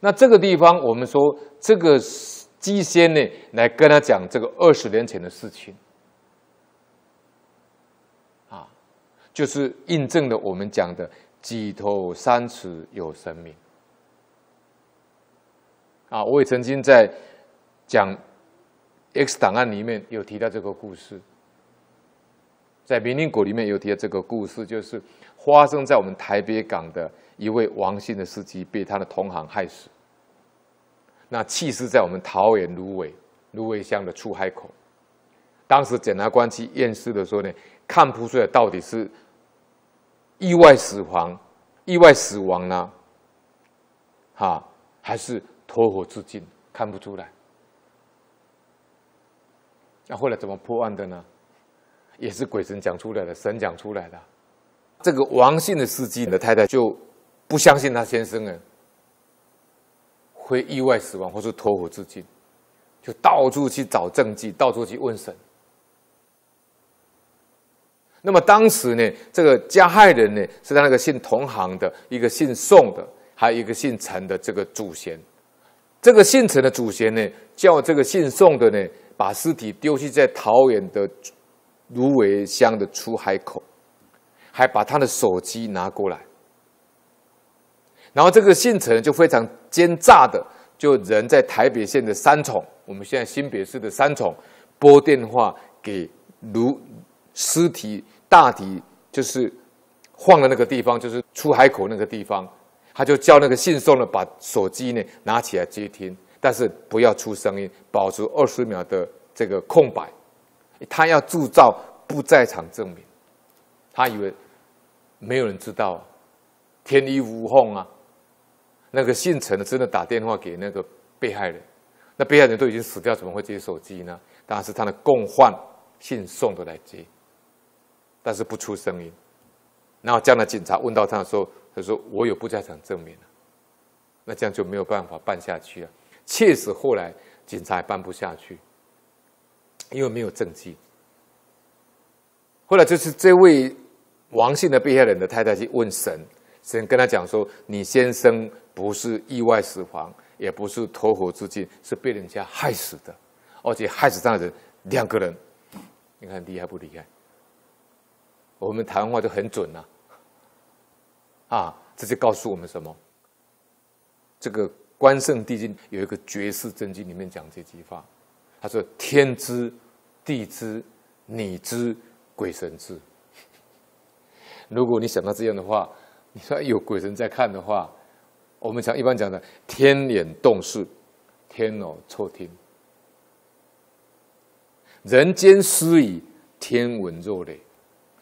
那这个地方，我们说这个机仙呢，来跟他讲这个二十年前的事情，啊，就是印证了我们讲的“举头三尺有神明”。啊，我也曾经在讲 X 档案里面有提到这个故事，在明宁国里面有提到这个故事，就是发生在我们台北港的。一位王姓的司机被他的同行害死，那弃尸在我们桃园芦苇芦苇乡的出海口。当时检察官去验尸的时候呢，看不出来到底是意外死亡、意外死亡呢，哈，还是投火自尽，看不出来。那后来怎么破案的呢？也是鬼神讲出来的，神讲出来的。这个王姓的司机的太太就。不相信他先生呢会意外死亡或是投火自尽，就到处去找证据，到处去问神。那么当时呢，这个加害人呢是他那个姓同行的一个姓宋的，还有一个姓陈的这个祖先。这个姓陈的祖先呢，叫这个姓宋的呢，把尸体丢弃在桃园的芦苇乡的出海口，还把他的手机拿过来。然后这个姓陈就非常奸诈的，就人在台北县的三重，我们现在新北市的三重，拨电话给芦尸体大体就是晃的那个地方，就是出海口那个地方，他就叫那个姓宋的把手机呢拿起来接听，但是不要出声音，保持二十秒的这个空白，他要铸造不在场证明，他以为没有人知道，天衣无缝啊。那个姓陈的真的打电话给那个被害人，那被害人都已经死掉，怎么会接手机呢？当然是他的共犯姓宋的来接，但是不出声音。然后这样的警察问到他的时候，他说：“我有不在场证明。”那这样就没有办法办下去了。确实后来警察也办不下去，因为没有证据。后来就是这位王姓的被害人的太太去问神，神跟他讲说：“你先生。”不是意外死亡，也不是投河自尽，是被人家害死的，而且害死这样的人两个人，你看厉害不厉害？我们台湾话就很准呐，啊，这就告诉我们什么？这个关圣帝君有一个绝世真经里面讲这句话，他说：“天知，地知，你知，鬼神知。”如果你想到这样的话，你说有鬼神在看的话。我们讲一般讲的天眼洞视，天耳凑听，人间私语，天闻若雷。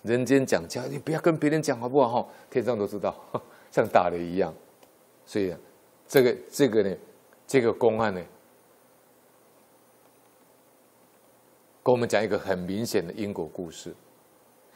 人间讲家，你不要跟别人讲好不好？天上都知道，像打雷一样。所以，这个这个呢，这个公案呢，跟我们讲一个很明显的因果故事。